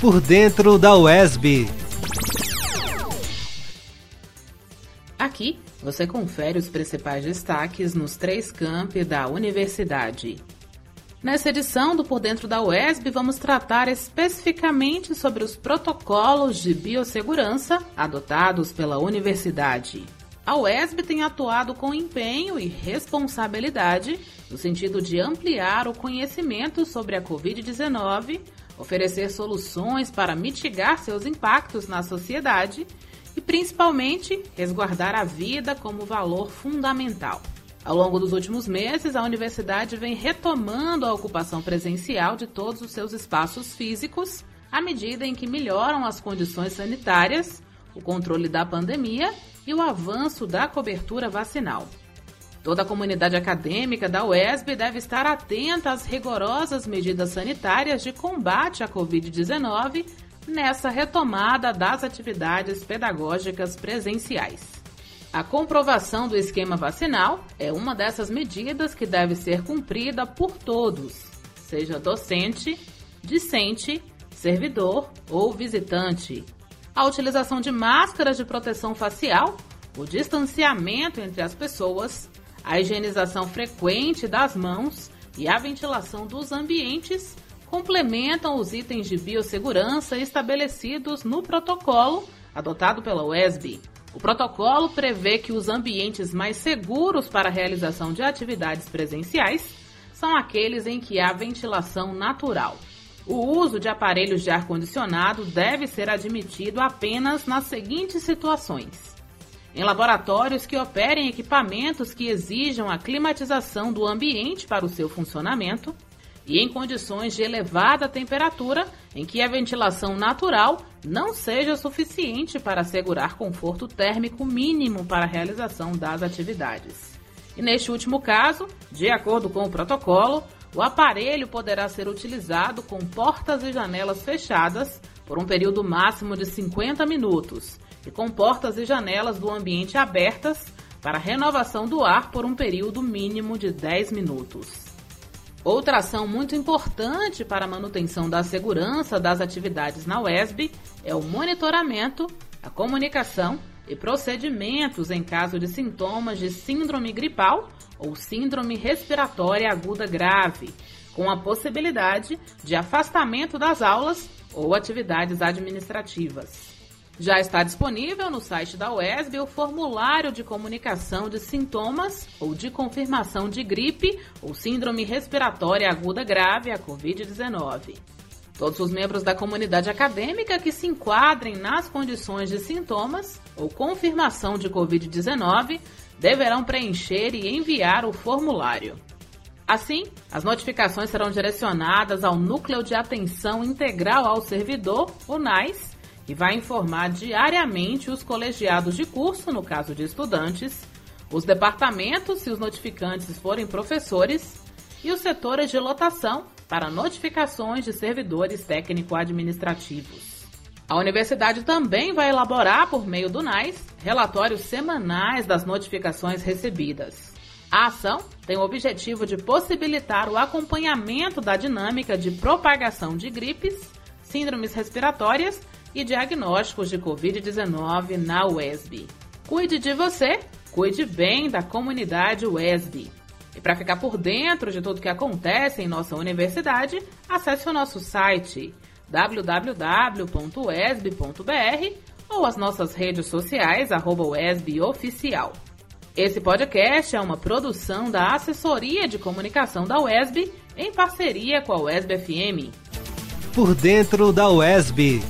Por dentro da UESB. Aqui você confere os principais destaques nos três campi da universidade. Nessa edição do Por Dentro da UESB, vamos tratar especificamente sobre os protocolos de biossegurança adotados pela universidade. A UESB tem atuado com empenho e responsabilidade no sentido de ampliar o conhecimento sobre a Covid-19, oferecer soluções para mitigar seus impactos na sociedade e, principalmente, resguardar a vida como valor fundamental. Ao longo dos últimos meses, a universidade vem retomando a ocupação presencial de todos os seus espaços físicos à medida em que melhoram as condições sanitárias, o controle da pandemia e o avanço da cobertura vacinal. Toda a comunidade acadêmica da UESB deve estar atenta às rigorosas medidas sanitárias de combate à Covid-19 nessa retomada das atividades pedagógicas presenciais. A comprovação do esquema vacinal é uma dessas medidas que deve ser cumprida por todos, seja docente, discente, servidor ou visitante. A utilização de máscaras de proteção facial, o distanciamento entre as pessoas, a higienização frequente das mãos e a ventilação dos ambientes complementam os itens de biossegurança estabelecidos no protocolo adotado pela UESB. O protocolo prevê que os ambientes mais seguros para a realização de atividades presenciais são aqueles em que há ventilação natural. O uso de aparelhos de ar-condicionado deve ser admitido apenas nas seguintes situações: em laboratórios que operem equipamentos que exijam a climatização do ambiente para o seu funcionamento, e em condições de elevada temperatura em que a ventilação natural não seja suficiente para assegurar conforto térmico mínimo para a realização das atividades. E neste último caso, de acordo com o protocolo, o aparelho poderá ser utilizado com portas e janelas fechadas por um período máximo de 50 minutos e com portas e janelas do ambiente abertas para renovação do ar por um período mínimo de 10 minutos. Outra ação muito importante para a manutenção da segurança das atividades na UESB é o monitoramento, a comunicação e procedimentos em caso de sintomas de síndrome gripal ou síndrome respiratória aguda grave, com a possibilidade de afastamento das aulas ou atividades administrativas. Já está disponível no site da UESB o formulário de comunicação de sintomas ou de confirmação de gripe ou síndrome respiratória aguda grave, a Covid-19. Todos os membros da comunidade acadêmica que se enquadrem nas condições de sintomas ou confirmação de Covid-19 deverão preencher e enviar o formulário. Assim, as notificações serão direcionadas ao Núcleo de Atenção Integral ao Servidor, o NAIS, e vai informar diariamente os colegiados de curso, no caso de estudantes, os departamentos, se os notificantes forem professores, e os setores de lotação para notificações de servidores técnico-administrativos. A universidade também vai elaborar, por meio do NAIS, relatórios semanais das notificações recebidas. A ação tem o objetivo de possibilitar o acompanhamento da dinâmica de propagação de gripes, síndromes respiratórias e diagnósticos de Covid-19 na UESB. Cuide de você, cuide bem da comunidade UESB. E para ficar por dentro de tudo que acontece em nossa universidade, acesse o nosso site www.uesb.br ou as nossas redes sociais, arroba Oficial. Esse podcast é uma produção da Assessoria de Comunicação da UESB em parceria com a UESB FM. Por dentro da UESB.